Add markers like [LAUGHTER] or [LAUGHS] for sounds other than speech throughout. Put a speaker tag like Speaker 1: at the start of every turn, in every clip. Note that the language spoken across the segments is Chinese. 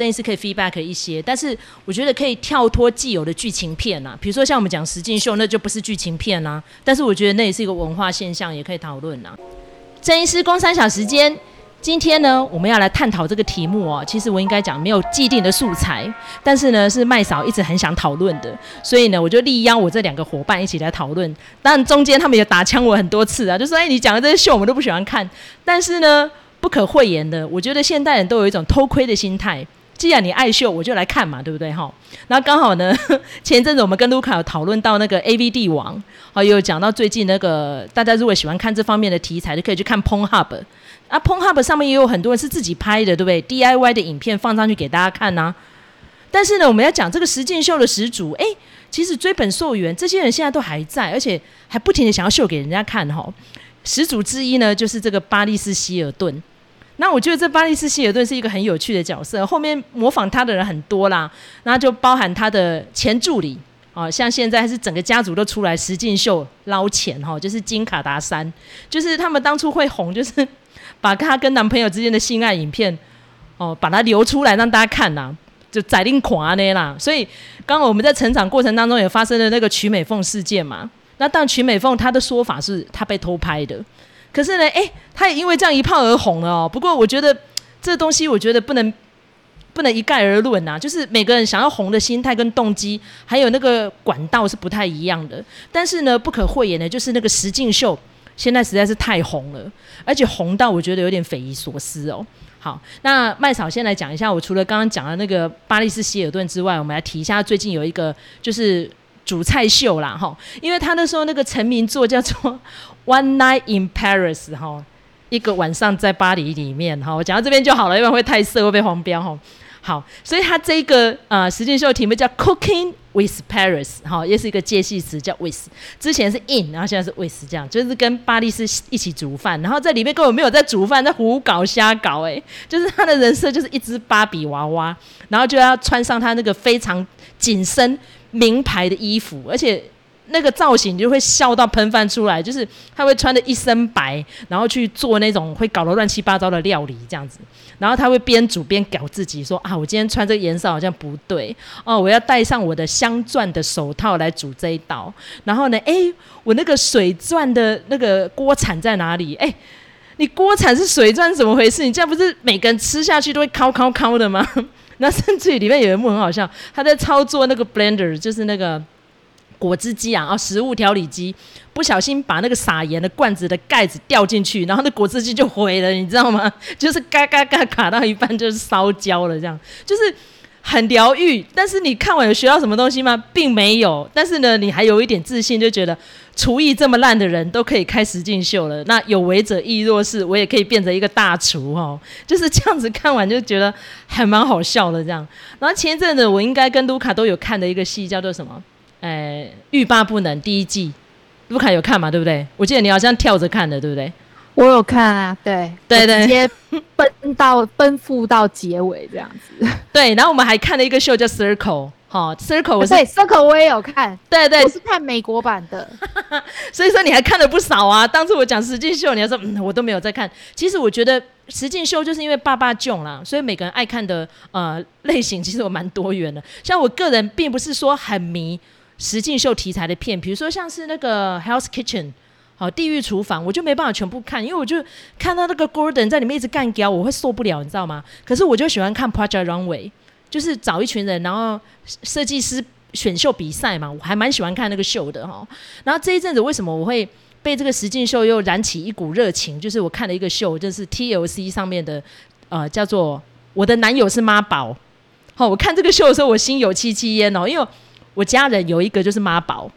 Speaker 1: 郑医师可以 feedback 一些，但是我觉得可以跳脱既有的剧情片啊，比如说像我们讲实境秀，那就不是剧情片啊。但是我觉得那也是一个文化现象，也可以讨论啊。郑医师工三小时间。今天呢，我们要来探讨这个题目哦。其实我应该讲没有既定的素材，但是呢，是麦嫂一直很想讨论的，所以呢，我就力邀我这两个伙伴一起来讨论。当然中间他们也打枪我很多次啊，就说：“哎，你讲的这些秀我们都不喜欢看。”但是呢，不可讳言的，我觉得现代人都有一种偷窥的心态。既然你爱秀，我就来看嘛，对不对哈？然后刚好呢，[LAUGHS] 前一阵子我们跟卢卡有讨论到那个 AV 帝王，好，有讲到最近那个大家如果喜欢看这方面的题材，就可以去看 Pornhub。啊，Pornhub 上面也有很多人是自己拍的，对不对？DIY 的影片放上去给大家看呐、啊。但是呢，我们要讲这个实境秀的始祖，哎，其实追本溯源，这些人现在都还在，而且还不停的想要秀给人家看哈。始祖之一呢，就是这个巴利斯希尔顿。那我觉得这巴丽斯希尔顿是一个很有趣的角色，后面模仿他的人很多啦，那就包含他的前助理。哦，像现在是整个家族都出来实境秀捞钱哈，就是金卡达山，就是他们当初会红，就是把他跟男朋友之间的性爱影片哦，把它流出来让大家看呐，就宰令垮呢啦。所以刚刚我们在成长过程当中也发生了那个曲美凤事件嘛。那当曲美凤她的说法是她被偷拍的，可是呢，哎，他也因为这样一炮而红了哦。不过我觉得这东西我觉得不能。不能一概而论呐，就是每个人想要红的心态跟动机，还有那个管道是不太一样的。但是呢，不可讳言的，就是那个实境秀现在实在是太红了，而且红到我觉得有点匪夷所思哦。好，那麦嫂先来讲一下，我除了刚刚讲的那个巴丽斯希尔顿之外，我们来提一下最近有一个就是主菜秀啦哈，因为他那时候那个成名作叫做《One Night in Paris》哈，一个晚上在巴黎里面哈，我讲到这边就好了，因为会太色会被黄标哈。好，所以他这个呃实境秀的题目叫 Cooking with Paris，哈，也是一个介系词叫 with，之前是 in，然后现在是 with，这样。就是跟巴黎是一起煮饭，然后在里面根本没有在煮饭，在胡搞瞎搞，哎，就是他的人设就是一只芭比娃娃，然后就要穿上他那个非常紧身名牌的衣服，而且。那个造型就会笑到喷饭出来，就是他会穿的一身白，然后去做那种会搞得乱七八糟的料理这样子，然后他会边煮边搞自己说啊，我今天穿这个颜色好像不对哦，我要戴上我的镶钻的手套来煮这一道，然后呢，哎，我那个水钻的那个锅铲在哪里？哎，你锅铲是水钻怎么回事？你这样不是每个人吃下去都会烤烤烤的吗？那甚至于里面有一幕很好笑，他在操作那个 blender，就是那个。果汁机啊，啊，食物调理机，不小心把那个撒盐的罐子的盖子掉进去，然后那果汁机就毁了，你知道吗？[LAUGHS] 就是嘎嘎嘎卡到一半就是烧焦了，这样就是很疗愈。但是你看完有学到什么东西吗？并没有。但是呢，你还有一点自信，就觉得厨艺这么烂的人都可以开实境秀了。那有为者亦若是，我也可以变成一个大厨哦。[LAUGHS] 就是这样子看完就觉得还蛮好笑的这样。然后前一阵子我应该跟卢卡都有看的一个戏叫做什么？呃，欲罢不能第一季，卢卡有看嘛？对不对？我记得你好像跳着看的，对不对？
Speaker 2: 我有看啊，对
Speaker 1: 对对，直接
Speaker 2: 奔到奔赴到结尾这样子。[LAUGHS]
Speaker 1: 对，然后我们还看了一个秀叫 Circle，哈，Circle 我是、
Speaker 2: Circle 我也有看，
Speaker 1: 对对，
Speaker 2: 我是看美国版的。[LAUGHS]
Speaker 1: 所以说你还看了不少啊。当初我讲实境秀，你还说嗯，我都没有在看。其实我觉得实境秀就是因为爸爸囧啦，所以每个人爱看的呃类型其实我蛮多元的。像我个人并不是说很迷。实境秀题材的片，比如说像是那个《Hell's Kitchen》好，地狱厨房，我就没办法全部看，因为我就看到那个 Gordon 在里面一直干譙，我会受不了，你知道吗？可是我就喜欢看 Project Runway，就是找一群人，然后设计师选秀比赛嘛，我还蛮喜欢看那个秀的哈。然后这一阵子为什么我会被这个实境秀又燃起一股热情？就是我看了一个秀，就是 TLC 上面的，呃，叫做《我的男友是妈宝》。好，我看这个秀的时候，我心有戚戚焉哦，因为。我家人有一个就是妈宝，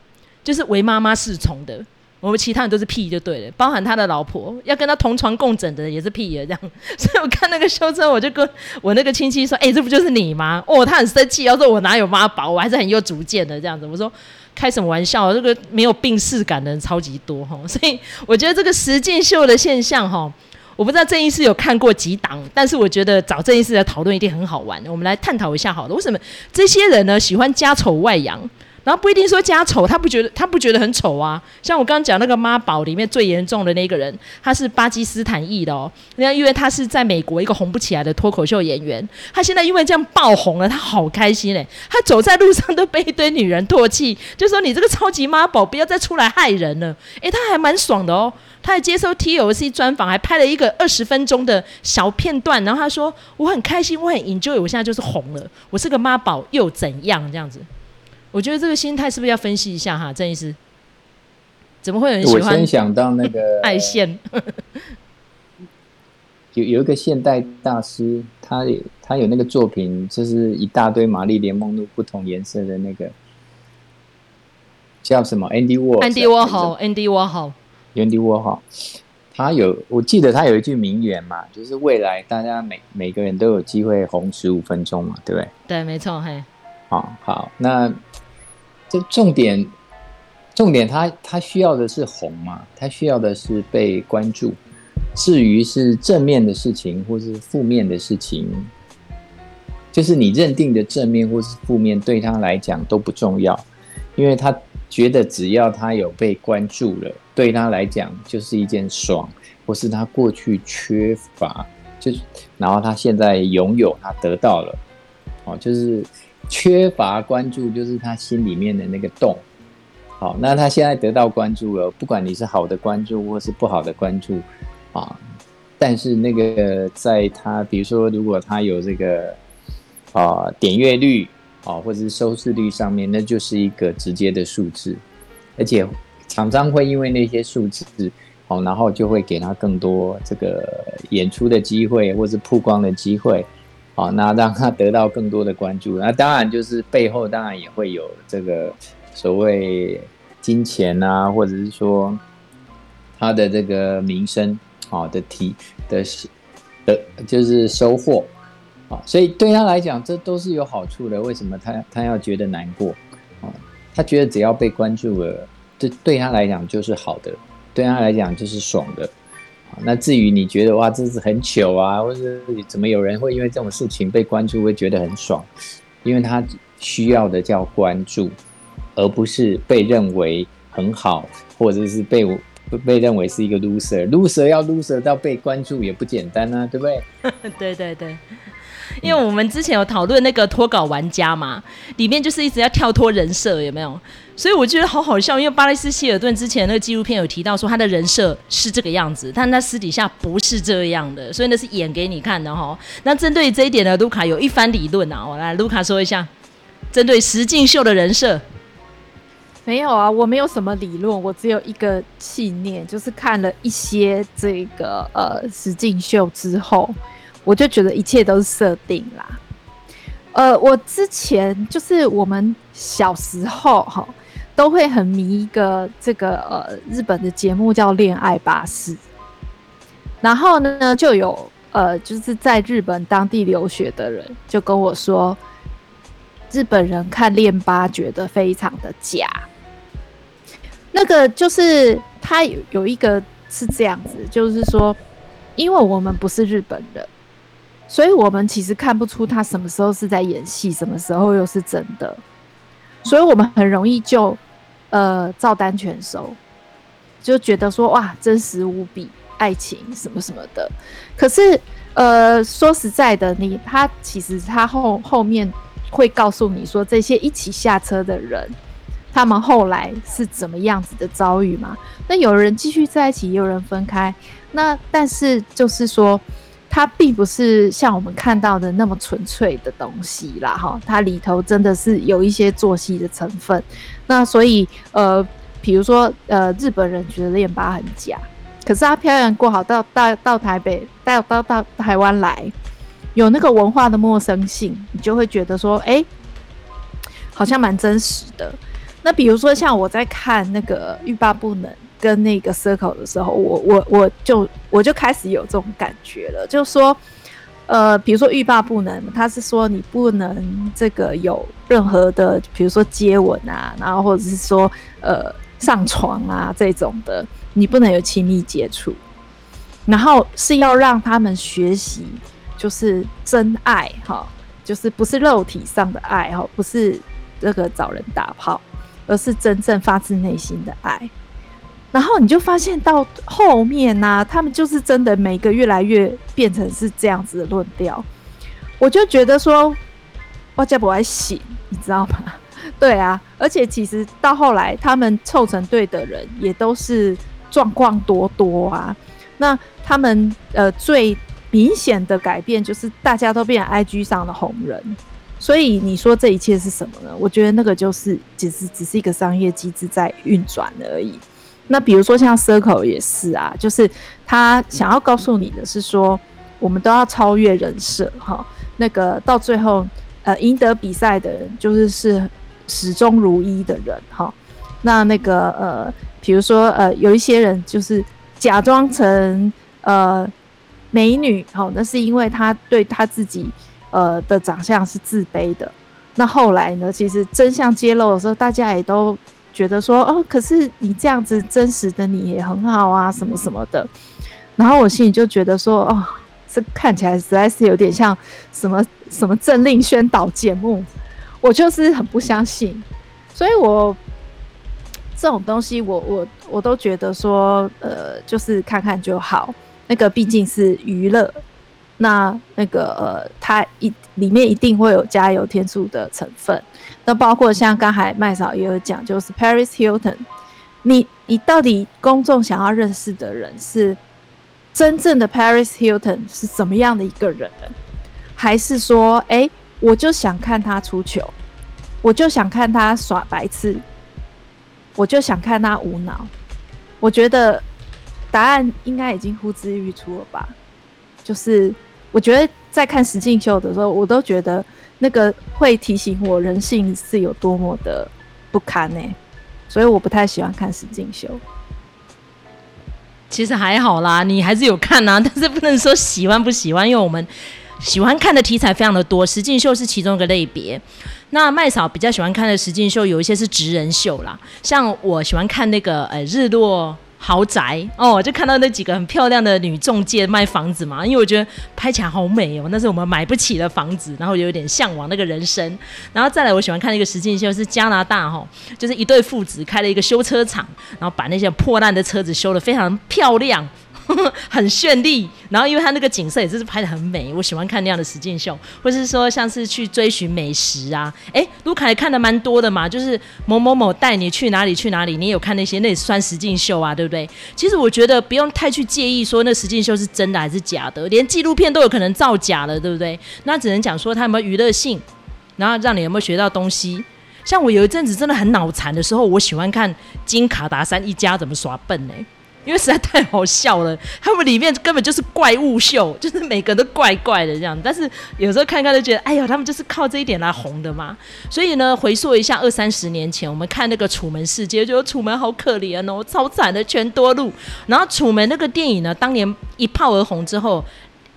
Speaker 1: 就是为妈妈侍从的。我们其他人都是屁就对了，包含他的老婆，要跟他同床共枕的也是屁的这样。[LAUGHS] 所以我看那个秀车，我就跟我那个亲戚说：“哎、这不就是你吗？”哦，他很生气，要说我哪有妈宝，我还是很有主见的这样子。我说开什么玩笑，这个没有病识感的人超级多哈。所以我觉得这个实境秀的现象哈。我不知道郑医师有看过几档，但是我觉得找郑医师来讨论一定很好玩。我们来探讨一下好了，为什么这些人呢喜欢家丑外扬，然后不一定说家丑，他不觉得他不觉得很丑啊。像我刚刚讲那个妈宝里面最严重的那个人，他是巴基斯坦裔的哦。那因为他是在美国一个红不起来的脱口秀演员，他现在因为这样爆红了，他好开心嘞。他走在路上都被一堆女人唾弃，就说你这个超级妈宝，不要再出来害人了。诶，他还蛮爽的哦。他还接受 TLC 专访，还拍了一个二十分钟的小片段，然后他说我很开心，我很 enjoy，我现在就是红了，我是个妈宝又怎样这样子。我觉得这个心态是不是要分析一下哈，郑医师？怎么会有人喜欢？
Speaker 3: 我先想到那个 [LAUGHS]
Speaker 1: 爱线，[LAUGHS]
Speaker 3: 有有一个现代大师，他有他有那个作品，就是一大堆玛丽莲梦露不同颜色的那个叫什么？Andy Warhol，Andy
Speaker 1: Warhol，Andy Warhol，Andy
Speaker 3: Warhol。他有，我记得他有一句名言嘛，就是未来大家每每个人都有机会红十五分钟嘛，对不对？
Speaker 1: 对，没错，嘿。
Speaker 3: 好，好，那。这重点，重点他，他他需要的是红嘛？他需要的是被关注。至于是正面的事情，或是负面的事情，就是你认定的正面或是负面，对他来讲都不重要，因为他觉得只要他有被关注了，对他来讲就是一件爽，或是他过去缺乏，就是然后他现在拥有，他得到了，哦，就是。缺乏关注，就是他心里面的那个洞。好，那他现在得到关注了，不管你是好的关注或是不好的关注啊，但是那个在他，比如说，如果他有这个啊点阅率啊，或者是收视率上面，那就是一个直接的数字，而且厂商会因为那些数字，好，然后就会给他更多这个演出的机会，或是曝光的机会。好，那让他得到更多的关注，那当然就是背后当然也会有这个所谓金钱啊，或者是说他的这个名声啊的提的的，就是收获啊，所以对他来讲这都是有好处的。为什么他他要觉得难过啊？他觉得只要被关注了，这对他来讲就是好的，对他来讲就是爽的。那至于你觉得哇，这是很糗啊，或者怎么有人会因为这种事情被关注会觉得很爽？因为他需要的叫关注，而不是被认为很好，或者是被被认为是一个 loser。loser 要 loser 到被关注也不简单啊，对不对？
Speaker 1: 对 [LAUGHS] 对对。因为我们之前有讨论那个脱稿玩家嘛，里面就是一直要跳脱人设，有没有？所以我觉得好好笑。因为巴雷斯希尔顿之前那个纪录片有提到说他的人设是这个样子，但他私底下不是这样的，所以那是演给你看的哈。那针对这一点呢，卢卡有一番理论啊，我来卢卡说一下，针对实境秀的人设。
Speaker 2: 没有啊，我没有什么理论，我只有一个信念，就是看了一些这个呃实境秀之后。我就觉得一切都是设定啦，呃，我之前就是我们小时候哈，都会很迷一个这个呃日本的节目叫《恋爱巴士》，然后呢就有呃就是在日本当地留学的人就跟我说，日本人看恋巴觉得非常的假，那个就是他有有一个是这样子，就是说，因为我们不是日本人。所以我们其实看不出他什么时候是在演戏，什么时候又是真的，所以我们很容易就，呃，照单全收，就觉得说哇，真实无比，爱情什么什么的。可是，呃，说实在的，你他其实他后后面会告诉你说，这些一起下车的人，他们后来是怎么样子的遭遇嘛？那有人继续在一起，也有人分开。那但是就是说。它并不是像我们看到的那么纯粹的东西啦，哈，它里头真的是有一些做戏的成分。那所以，呃，比如说，呃，日本人觉得恋巴很假，可是他漂洋过海到到到台北，到到到台湾来，有那个文化的陌生性，你就会觉得说，哎、好像蛮真实的。那比如说，像我在看那个欲罢不能。跟那个 circle 的时候，我我我就我就开始有这种感觉了，就说，呃，比如说欲罢不能，他是说你不能这个有任何的，比如说接吻啊，然后或者是说呃上床啊这种的，你不能有亲密接触，然后是要让他们学习，就是真爱哈，就是不是肉体上的爱哈，不是这个找人打炮。而是真正发自内心的爱。然后你就发现到后面呢、啊，他们就是真的每个越来越变成是这样子的论调。我就觉得说，我家不爱醒，你知道吗？[LAUGHS] 对啊，而且其实到后来，他们凑成队的人也都是状况多多啊。那他们呃最明显的改变就是大家都变成 IG 上的红人。所以你说这一切是什么呢？我觉得那个就是只是只是一个商业机制在运转而已。那比如说像 Circle 也是啊，就是他想要告诉你的是说，我们都要超越人设哈。那个到最后，呃，赢得比赛的人就是是始终如一的人哈。那那个呃，比如说呃，有一些人就是假装成呃美女，好，那是因为他对他自己呃的长相是自卑的。那后来呢，其实真相揭露的时候，大家也都。觉得说哦，可是你这样子真实的你也很好啊，什么什么的。然后我心里就觉得说，哦，这看起来实在是有点像什么什么政令宣导节目，我就是很不相信。所以我这种东西我，我我我都觉得说，呃，就是看看就好。那个毕竟是娱乐，那那个呃，它一里面一定会有加油添醋的成分。那包括像刚才麦嫂也有讲，就是 Paris Hilton，你你到底公众想要认识的人是真正的 Paris Hilton 是怎么样的一个人，还是说，哎、我就想看他出糗，我就想看他耍白痴，我就想看他无脑？我觉得答案应该已经呼之欲出了吧。就是我觉得在看实境秀的时候，我都觉得。那个会提醒我人性是有多么的不堪呢、所以我不太喜欢看实境秀。
Speaker 1: 其实还好啦，你还是有看啊，[LAUGHS] 但是不能说喜欢不喜欢，因为我们喜欢看的题材非常的多，实境秀是其中一个类别。那麦嫂比较喜欢看的实境秀有一些是职人秀啦，像我喜欢看那个呃日落。豪宅哦，就看到那几个很漂亮的女中介卖房子嘛，因为我觉得拍起来好美哦，那是我们买不起的房子，然后有点向往那个人生。然后再来，我喜欢看一个实境秀，是加拿大哈、哦，就是一对父子开了一个修车厂，然后把那些破烂的车子修得非常漂亮。[LAUGHS] 很绚丽，然后因为它那个景色也是拍得很美，我喜欢看那样的实境秀，或是说像是去追寻美食啊，哎，卢凯看的蛮多的嘛，就是某某某带你去哪里去哪里，你有看那些，那也算实境秀啊，对不对？其实我觉得不用太去介意说那实境秀是真的还是假的，连纪录片都有可能造假了，对不对？那只能讲说它有没有娱乐性，然后让你有没有学到东西。像我有一阵子真的很脑残的时候，我喜欢看金卡达山一家怎么耍笨呢？因为实在太好笑了，他们里面根本就是怪物秀，就是每个都怪怪的这样。但是有时候看看就觉得，哎呀，他们就是靠这一点来红的嘛。所以呢，回溯一下二三十年前，我们看那个《楚门世界》，觉得楚门好可怜哦，超惨的，全多路。然后楚门那个电影呢，当年一炮而红之后，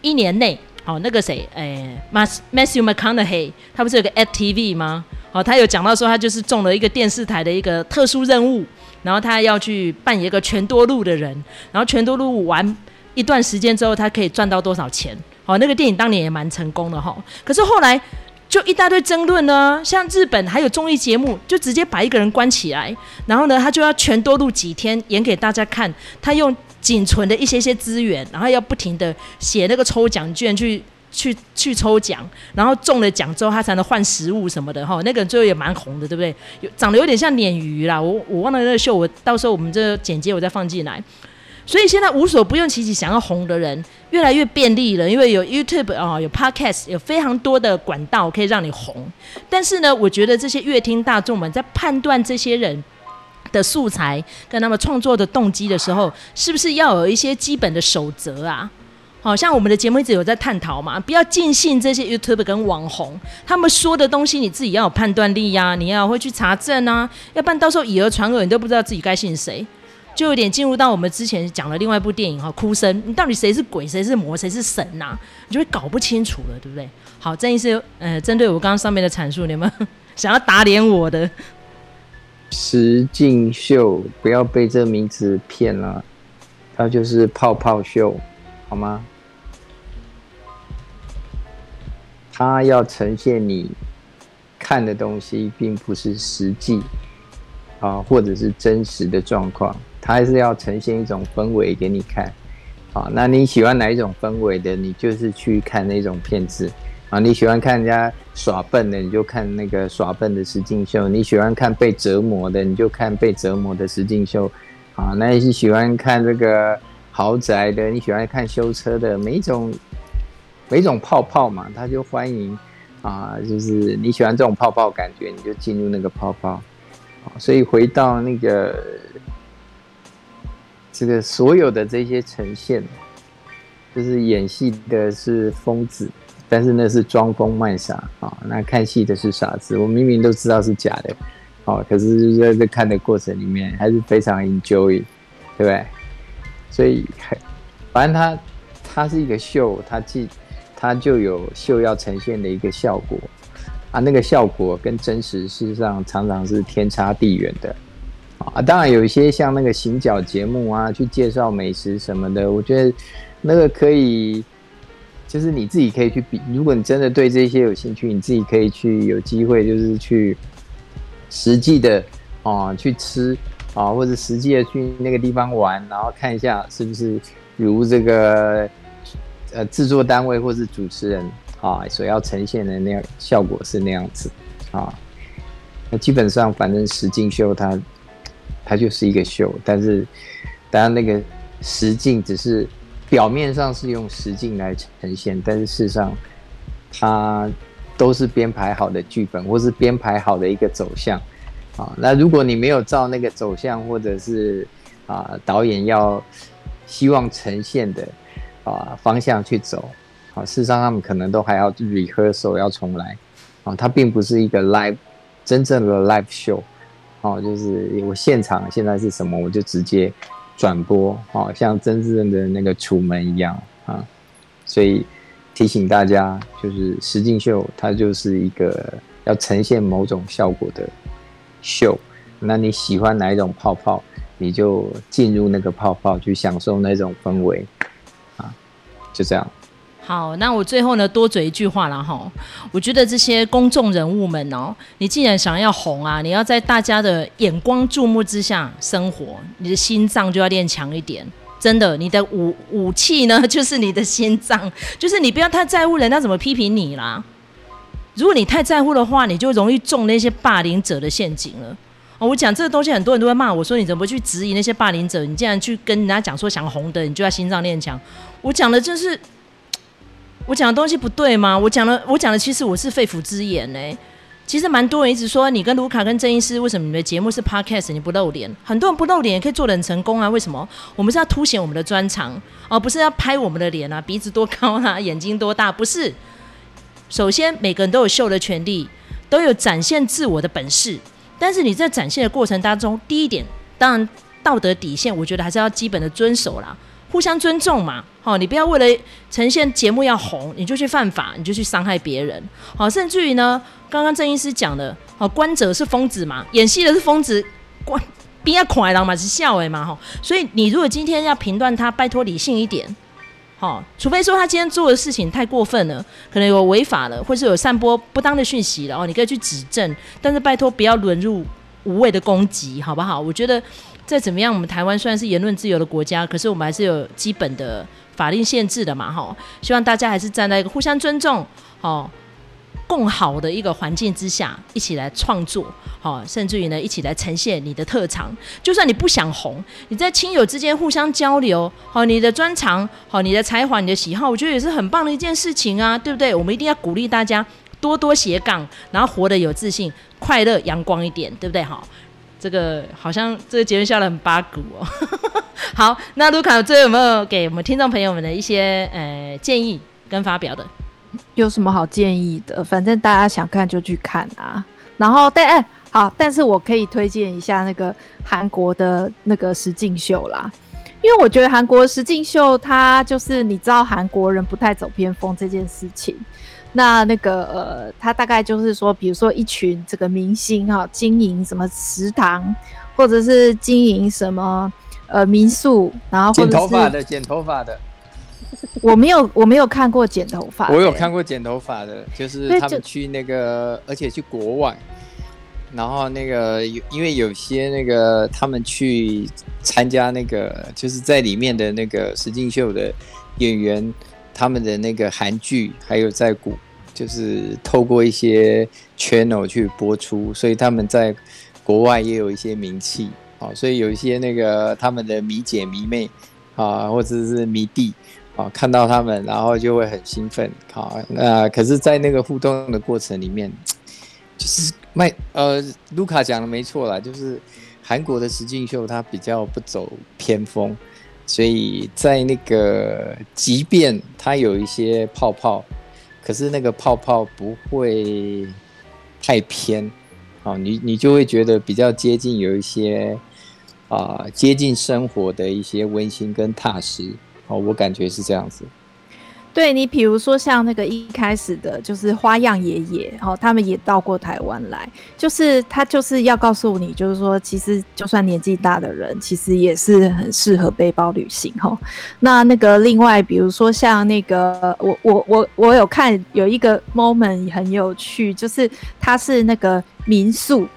Speaker 1: 一年内，哦，那个谁，哎，Matthew McConaughey，他不是有个 ATV 吗？哦，他有讲到说，他就是中了一个电视台的一个特殊任务。然后他要去扮演一个全多路的人，然后全多路玩一段时间之后，他可以赚到多少钱？哦，那个电影当年也蛮成功的哈。可是后来就一大堆争论呢，像日本还有综艺节目，就直接把一个人关起来，然后呢，他就要全多路几天演给大家看，他用仅存的一些些资源，然后要不停的写那个抽奖券去。去去抽奖，然后中了奖之后，他才能换食物什么的哈。那个人最后也蛮红的，对不对？有长得有点像鲶鱼啦，我我忘了那个秀，我到时候我们这剪接我再放进来。所以现在无所不用其极想要红的人越来越便利了，因为有 YouTube 啊，有 Podcast，有非常多的管道可以让你红。但是呢，我觉得这些乐听大众们在判断这些人的素材跟他们创作的动机的时候，是不是要有一些基本的守则啊？好像我们的节目一直有在探讨嘛，不要尽信这些 YouTube 跟网红他们说的东西，你自己要有判断力呀、你要会去查证啊，要不然到时候以讹传讹，你都不知道自己该信谁，就有点进入到我们之前讲的另外一部电影哈，哭声，你到底谁是鬼，谁是魔，谁是神呐、你就会搞不清楚了，对不对？好，郑医师，呃，针对我刚刚上面的阐述，你们 [LAUGHS] 想要打脸我的
Speaker 3: 实境秀，不要被这名字骗了，它就是泡泡秀，好吗？它要呈现你看的东西，并不是实际。啊，或者是真实的状况，它还是要呈现一种氛围给你看。啊，那你喜欢哪一种氛围的，你就是去看那种片子。啊，你喜欢看人家耍笨的，你就看那个耍笨的实境秀；你喜欢看被折磨的，你就看被折磨的实境秀。啊，那你喜欢看这个豪宅的，你喜欢看修车的，每一种每种泡泡嘛，他就欢迎。啊，就是你喜欢这种泡泡感觉，你就进入那个泡泡。所以回到那个这个所有的这些呈现，就是演戏的是疯子，但是那是装疯卖傻啊。那看戏的是傻子，我明明都知道是假的，哦，可是就在这看的过程里面还是非常 enjoy，对不对？所以反正他他是一个秀，他既它就有秀要呈现的一个效果啊，那个效果跟真实事实上常常是天差地远的啊。当然有一些像那个行脚节目啊，去介绍美食什么的，我觉得那个可以，就是你自己可以去比。如果你真的对这些有兴趣，你自己可以去有机会，就是去实际的啊去吃啊，或者实际的去那个地方玩，然后看一下是不是如这个。呃，制作单位或是主持人啊，所要呈现的那样效果是那样子啊。那基本上，反正实境秀它它就是一个秀，但是当然那个实境只是表面上是用实境来呈现，但是事实上它都是编排好的剧本，或是编排好的一个走向啊。那如果你没有照那个走向，或者是啊导演要希望呈现的。啊，方向去走，啊，事实上他们可能都还要 rehearsal 要重来，啊，它并不是一个 live 真正的 live show，哦，就是我现场现在是什么，我就直接转播，哦，像真正的那个楚门一样啊，所以提醒大家，就是实境秀它就是一个要呈现某种效果的秀，那你喜欢哪一种泡泡，你就进入那个泡泡去享受那种氛围。就这样，
Speaker 1: 好，那我最后呢多嘴一句话了哈。我觉得这些公众人物们哦，你既然想要红啊，你要在大家的眼光注目之下生活，你的心脏就要练强一点。真的，你的武武器呢，[LAUGHS] 就是你的心脏，就是你不要太在乎人家怎么批评你啦。如果你太在乎的话，你就容易中那些霸凌者的陷阱了。哦，我讲这个东西，很多人都会骂我说：“你怎么不去质疑那些霸凌者？你竟然去跟人家讲说想红的，你就要心脏练强。”我讲的就是我讲的东西不对吗？我讲的，我讲的其实我是肺腑之言呢、其实蛮多人一直说你跟卢卡跟郑医师为什么你们的节目是 podcast 你不露脸？很多人不露脸也可以做得很成功啊？为什么？我们是要凸显我们的专长，而不是要拍我们的脸啊，鼻子多高啊，眼睛多大？不是。首先，每个人都有秀的权利，都有展现自我的本事。但是你在展现的过程当中，第一点，当然道德底线，我觉得还是要基本的遵守啦，互相尊重嘛。好，你不要为了呈现节目要红，你就去犯法，你就去伤害别人。好，甚至于呢，刚刚郑医师讲的，好，观者是疯子嘛，演戏的是疯子，观边要快乐嘛，是笑诶嘛，哈。所以你如果今天要评断他，拜托理性一点。好，除非说他今天做的事情太过分了，可能有违法了，或是有散播不当的讯息了哦，你可以去指正。但是拜托不要沦入无谓的攻击，好不好？我觉得再怎么样，我们台湾虽然是言论自由的国家，可是我们还是有基本的法令限制的嘛，哈。希望大家还是站在一个互相尊重，好。更好的一个环境之下，一起来创作，好，甚至于呢，一起来呈现你的特长。就算你不想红，你在亲友之间互相交流，好，你的专长，好，你的才华，你的喜好，我觉得也是很棒的一件事情啊，对不对？我们一定要鼓励大家多多斜杠，然后活得有自信、快乐、阳光一点，对不对？好，这个好像这个节目笑得很八股哦。[LAUGHS] 好，那卢卡最后有没有给我们听众朋友们的一些呃建议跟发表的？
Speaker 2: 有什么好建议的？反正大家想看就去看啊。然后，但哎、好，但是我可以推荐一下那个韩国的那个实境秀啦，因为我觉得韩国实境秀它就是你知道韩国人不太走偏锋这件事情。那那个呃，他大概就是说，比如说一群这个明星哈，经营什么食堂，或者是经营什么呃民宿，然后或者是
Speaker 3: 剪头发的，剪头发的。
Speaker 2: 我没有，我没有看过剪头发。
Speaker 3: 我有看过剪头发的，就是他们去那个，而且去国外，然后那个有因为有些那个他们去参加那个就是在里面的那个实境秀的演员，他们的那个韩剧还有在古就是透过一些 channel 去播出，所以他们在国外也有一些名气啊，所以有一些那个他们的迷姐迷妹啊，或者是迷弟啊，看到他们然后就会很兴奋啊。那可是，在那个互动的过程里面，就是。麦呃，卢卡讲的没错啦，就是韩国的实境秀它比较不走偏锋，所以在那个即便它有一些泡泡，可是那个泡泡不会太偏，啊，你你就会觉得比较接近有一些啊、接近生活的一些温馨跟踏实，哦，我感觉是这样子。
Speaker 2: 对你，比如说像那个一开始的，就是花样爷爷，哦，他们也到过台湾来，就是他就是要告诉你，就是说，其实就算年纪大的人，其实也是很适合背包旅行，哈。那那个另外，比如说像那个，我我我我有看有一个 moment 很有趣，就是他是那个民宿，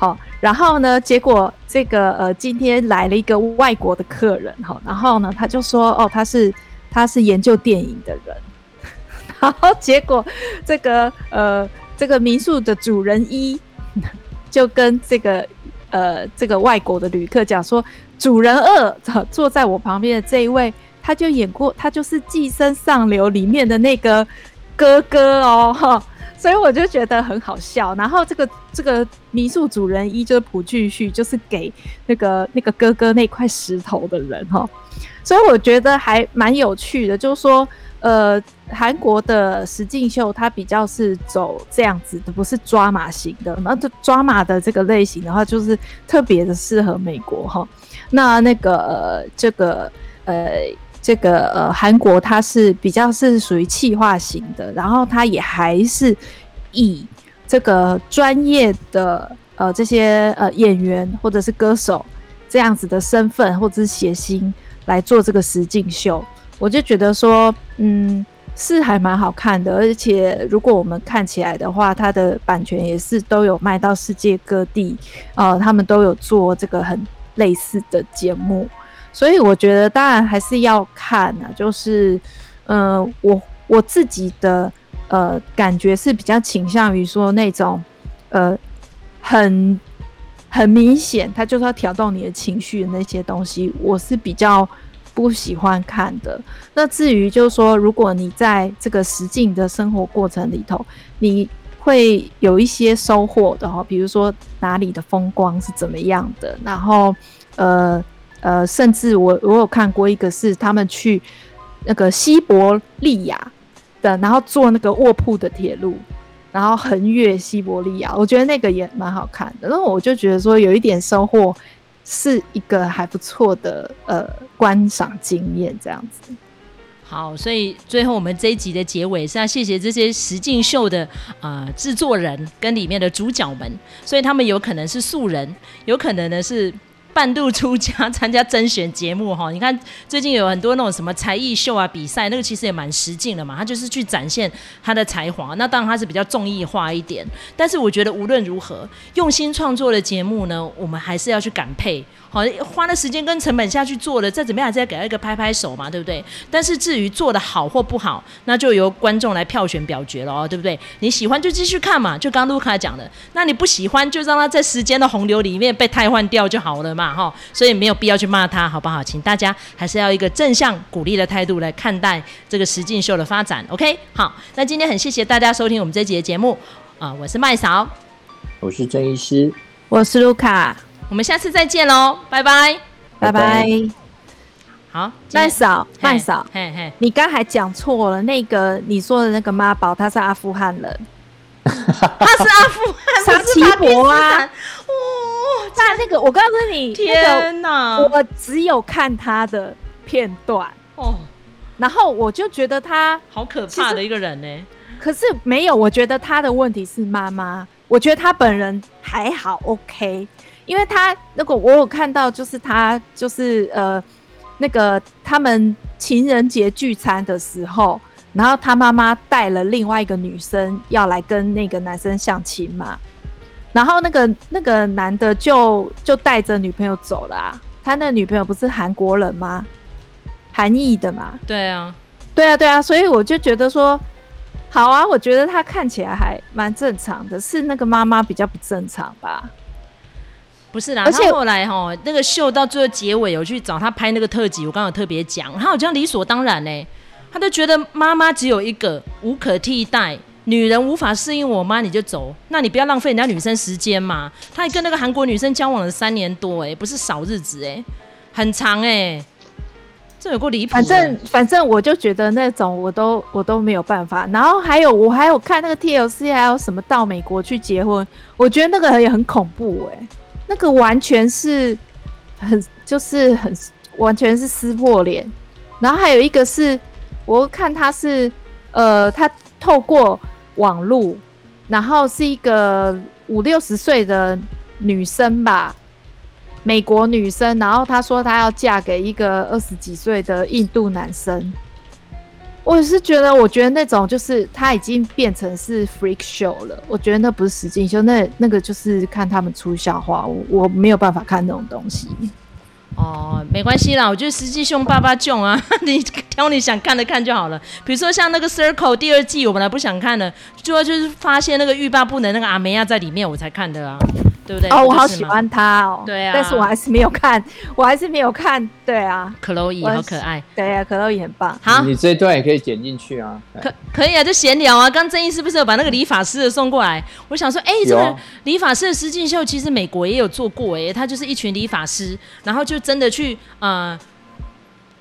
Speaker 2: 好，然后呢，结果这个呃今天来了一个外国的客人，哈，然后呢，他就说，哦，他是。他是研究电影的人，[LAUGHS] 然后结果这个呃这个民宿的主人一 [LAUGHS] 就跟这个呃这个外国的旅客讲说，主人二坐在我旁边的这一位，他就演过，他就是《寄生上流》里面的那个哥哥哦哈，所以我就觉得很好笑。然后这个这个民宿主人一就是朴俊旭，就是给那个那个哥哥那块石头的人哈。所以我觉得还蛮有趣的，就是说，呃，韩国的实境秀它比较是走这样子的，不是抓马型的。那这抓马的这个类型的话，就是特别的适合美国哈。那那个、呃、这个呃这个呃韩国它是比较是属于气化型的，然后它也还是以这个专业的呃这些呃演员或者是歌手这样子的身份或者是谐星。来做这个实境秀，我就觉得说，嗯，是还蛮好看的，而且如果我们看起来的话，它的版权也是都有卖到世界各地，呃，他们都有做这个很类似的节目，所以我觉得当然还是要看啊，就是，呃，我我自己的呃感觉是比较倾向于说那种，呃，很。很明显，他就是要挑动你的情绪的那些东西，我是比较不喜欢看的。那至于就是说，如果你在这个实境的生活过程里头，你会有一些收获的哈，比如说哪里的风光是怎么样的，然后呃呃，甚至我我有看过一个是他们去那个西伯利亚的，然后坐那个卧铺的铁路。然后横越西伯利亚，我觉得那个也蛮好看的。然后我就觉得说有一点收获，是一个还不错的呃观赏经验这样子。
Speaker 1: 好，所以最后我们这一集的结尾是要谢谢这些实境秀的、呃、制作人跟里面的主角们，所以他们有可能是素人，有可能呢是。半路出家参加甄选节目哈，你看最近有很多那种什么才艺秀啊比赛，那个其实也蛮实劲的嘛，他就是去展现他的才华。那当然他是比较综艺化一点，但是我觉得无论如何，用心创作的节目呢，我们还是要去感佩。好，花了时间跟成本下去做了，再怎么样还是要给他一个拍拍手嘛，对不对？但是至于做的好或不好，那就由观众来票选表决了哦，对不对？你喜欢就继续看嘛，就刚刚卢卡讲的，那你不喜欢就让他在时间的洪流里面被汰换掉就好了嘛，哈。所以没有必要去骂他，好不好？请大家还是要一个正向鼓励的态度来看待这个实境秀的发展，OK？好，那今天很谢谢大家收听我们这集的节目啊，我是麦嫂，
Speaker 3: 我是郑医师，
Speaker 2: 我是卢卡。
Speaker 1: 我们下次再见喽，拜拜，
Speaker 2: 拜拜。
Speaker 1: 好，
Speaker 2: 麦嫂，麦嫂，
Speaker 1: 嘿嘿，
Speaker 2: 你刚才讲错了，那个你说的那个妈宝，他是阿富汗人，[LAUGHS]
Speaker 1: 他是阿富汗，
Speaker 2: 沙奇博啊，
Speaker 1: 哦，
Speaker 2: 在那个，我告诉你，
Speaker 1: 天哪，
Speaker 2: 我只有看他的片段。哦，然后我就觉得他
Speaker 1: 好可怕的一个人呢，
Speaker 2: 可是没有，我觉得他的问题是妈妈。我觉得他本人还好，OK，因为他那个我有看到，就是他就是呃那个他们情人节聚餐的时候，然后他妈妈带了另外一个女生要来跟那个男生相亲嘛，然后那个那个男的就就带着女朋友走了啊。他那女朋友不是韩国人吗？韩裔的嘛。
Speaker 1: 对啊，
Speaker 2: 对啊，对啊。所以我就觉得说，好啊，我觉得他看起来还蛮正常的，是那个妈妈比较不正常吧？
Speaker 1: 不是啦，而且后来哈，那个秀到最后结尾，有去找他拍那个特辑，我刚刚有特别讲，他好像理所当然呢，他都觉得妈妈只有一个，无可替代。女人无法适应我妈，你就走，那你不要浪费人家女生时间嘛。他还跟那个韩国女生交往了三年多，哎，不是少日子，哎，很长，哎，这有够离谱。
Speaker 2: 反正反正我就觉得那种我都我都没有办法。然后还有我还有看那个 TLC，还有什么到美国去结婚，我觉得那个也很恐怖，哎，那个完全是很就是很完全是撕破脸。然后还有一个是，我看他是呃他。透过网络，然后是一个五六十岁的女生吧，美国女生。然后她说她要嫁给一个二十几岁的印度男生。我是觉得，我觉得那种就是他已经变成是 freak show 了。我觉得那不是实境秀，那那个就是看他们出笑话。我我没有办法看那种东西。
Speaker 1: 哦，没关系啦，我觉得实际秀爸爸囧啊，[LAUGHS] 你挑你想看的看就好了。比如说像那个 Circle 第二季，我本来不想看的，主要就是发现那个欲罢不能那个阿梅亚在里面，我才看的啊。对不对？
Speaker 2: 哦，我好喜欢他哦。
Speaker 1: 对啊，
Speaker 2: 但是我还是没有看，我还是没有看。对啊，
Speaker 1: 克洛伊好可爱。
Speaker 2: 对啊，克洛伊很棒。
Speaker 1: 好，
Speaker 3: 你这一段也可以剪进去啊。
Speaker 1: 可可以啊，就闲聊啊。刚正义是不是有把那个理发师的送过来？我想说，哎，这个理发师的实境秀其实美国也有做过，哎，他就是一群理发师，然后就真的去呃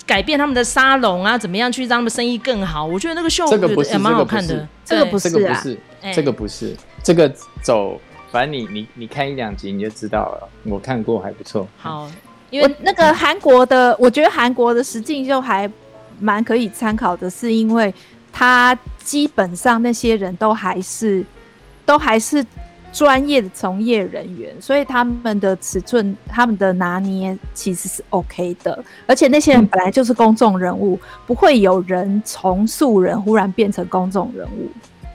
Speaker 1: 改变他们的沙龙啊，怎么样去让他们生意更好？我觉得那个秀
Speaker 3: 这个不是，
Speaker 1: 也蛮好看的。
Speaker 2: 这个不是，
Speaker 3: 这个不是，这个不是，这个走。反正你你你看一两集你就知道了，我看过还不错。
Speaker 1: 好，因为
Speaker 2: 那个韩国的，我觉得韩国的实境秀还蛮可以参考的，是因为他基本上那些人都还是都还是专业的从业人员，所以他们的尺寸、他们的拿捏其实是 OK 的。而且那些人本来就是公众人物，嗯、不会有人从素人忽然变成公众人物。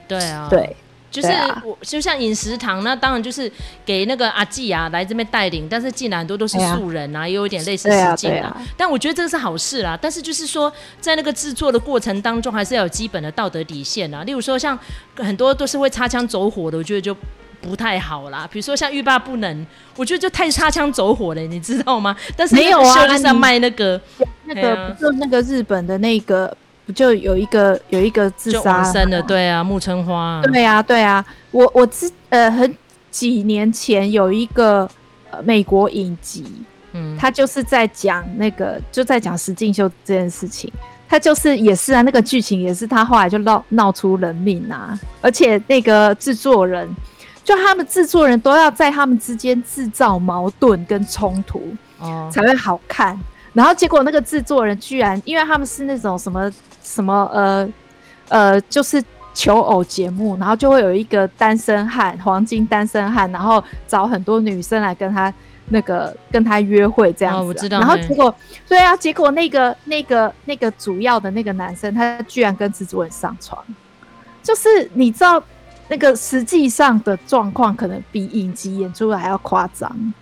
Speaker 1: 对啊，
Speaker 2: 对。
Speaker 1: 就是我就像饮食堂，那当然就是给那个阿季啊来这边带领，但是进来很多都是素人啊，也有一点类似实境啊。但我觉得这个是好事啦。但是就是说，在那个制作的过程当中，还是要有基本的道德底线啊。例如说，像很多都是会擦枪走火的，我觉得就不太好啦。比如说像欲罢不能，我觉得就太擦枪走火了，你知道吗？但是没有啊，就是要卖那个
Speaker 2: 那个不就那个日本的那个。不就有一个有一个自杀？
Speaker 1: 生的，对啊，木村花、啊。
Speaker 2: 对啊，对啊，我我之呃很几年前有一个呃美国影集，嗯，他就是在讲那个就在讲石进秀这件事情，他就是也是啊，那个剧情也是他后来就闹闹出人命啊，而且那个制作人就他们制作人都要在他们之间制造矛盾跟冲突哦，才会好看。然后结果那个制作人居然，因为他们是那种什么什么呃呃，就是求偶节目，然后就会有一个单身汉，黄金单身汉，然后找很多女生来跟他那个跟他约会这样子。哦，我知道。然后结果，对啊，结果那个那个那个主要的那个男生，他居然跟制作人上床，就是你知道那个实际上的状况，可能比影集演出来还要夸张。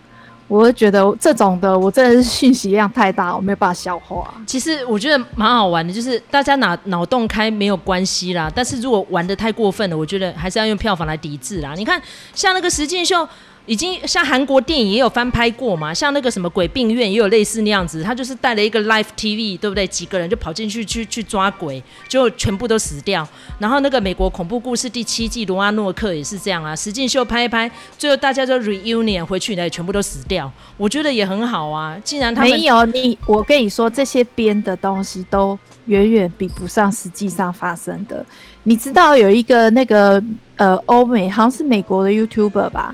Speaker 2: 我会觉得这种的，我真的是信息量太大，我没有办法消化。
Speaker 1: 其实我觉得蛮好玩的，就是大家脑脑洞开没有关系啦，但是如果玩的太过分了，我觉得还是要用票房来抵制啦。你看，像那个实境秀。已经像韩国电影也有翻拍过嘛，像那个什么鬼病院也有类似那样子，他就是带了一个 live TV，对不对？几个人就跑进去去去抓鬼，就全部都死掉。然后那个美国恐怖故事第七季罗阿诺克也是这样啊，实境秀拍一拍，最后大家就 reunion 回去呢，全部都死掉。我觉得也很好啊，既然他
Speaker 2: 没有你，我跟你说这些编的东西都远远比不上实际上发生的。你知道有一个那个呃欧美好像是美国的 YouTuber 吧？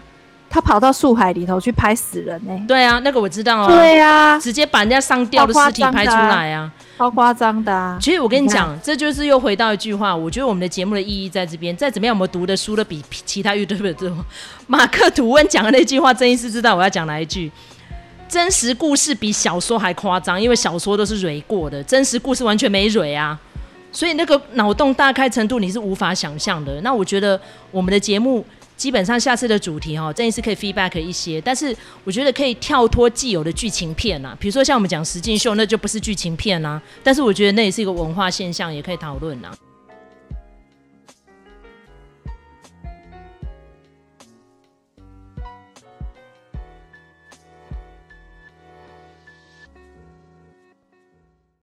Speaker 2: 他跑到树海里头去拍死人呢、欸？
Speaker 1: 对啊，那个我知道啊。
Speaker 2: 对啊，
Speaker 1: 直接把人家上吊的尸体拍出来啊，
Speaker 2: 超夸张的啊！
Speaker 1: 其实我跟你讲，这就是又回到一句话，我觉得我们的节目的意义在这边。再怎么样，我们读的书都比其他 YouTuber 多。马克吐温讲的那句话，真医师知道我要讲哪一句？真实故事比小说还夸张，因为小说都是蕊过的，真实故事完全没蕊啊。所以那个脑洞大开程度，你是无法想象的。那我觉得我们的节目。基本上下次的主题哈，郑医师可以 feedback 一些，但是我觉得可以跳脱既有的剧情片啊，比如说像我们讲实境秀，那就不是剧情片啊，但是我觉得那也是一个文化现象，也可以讨论啊。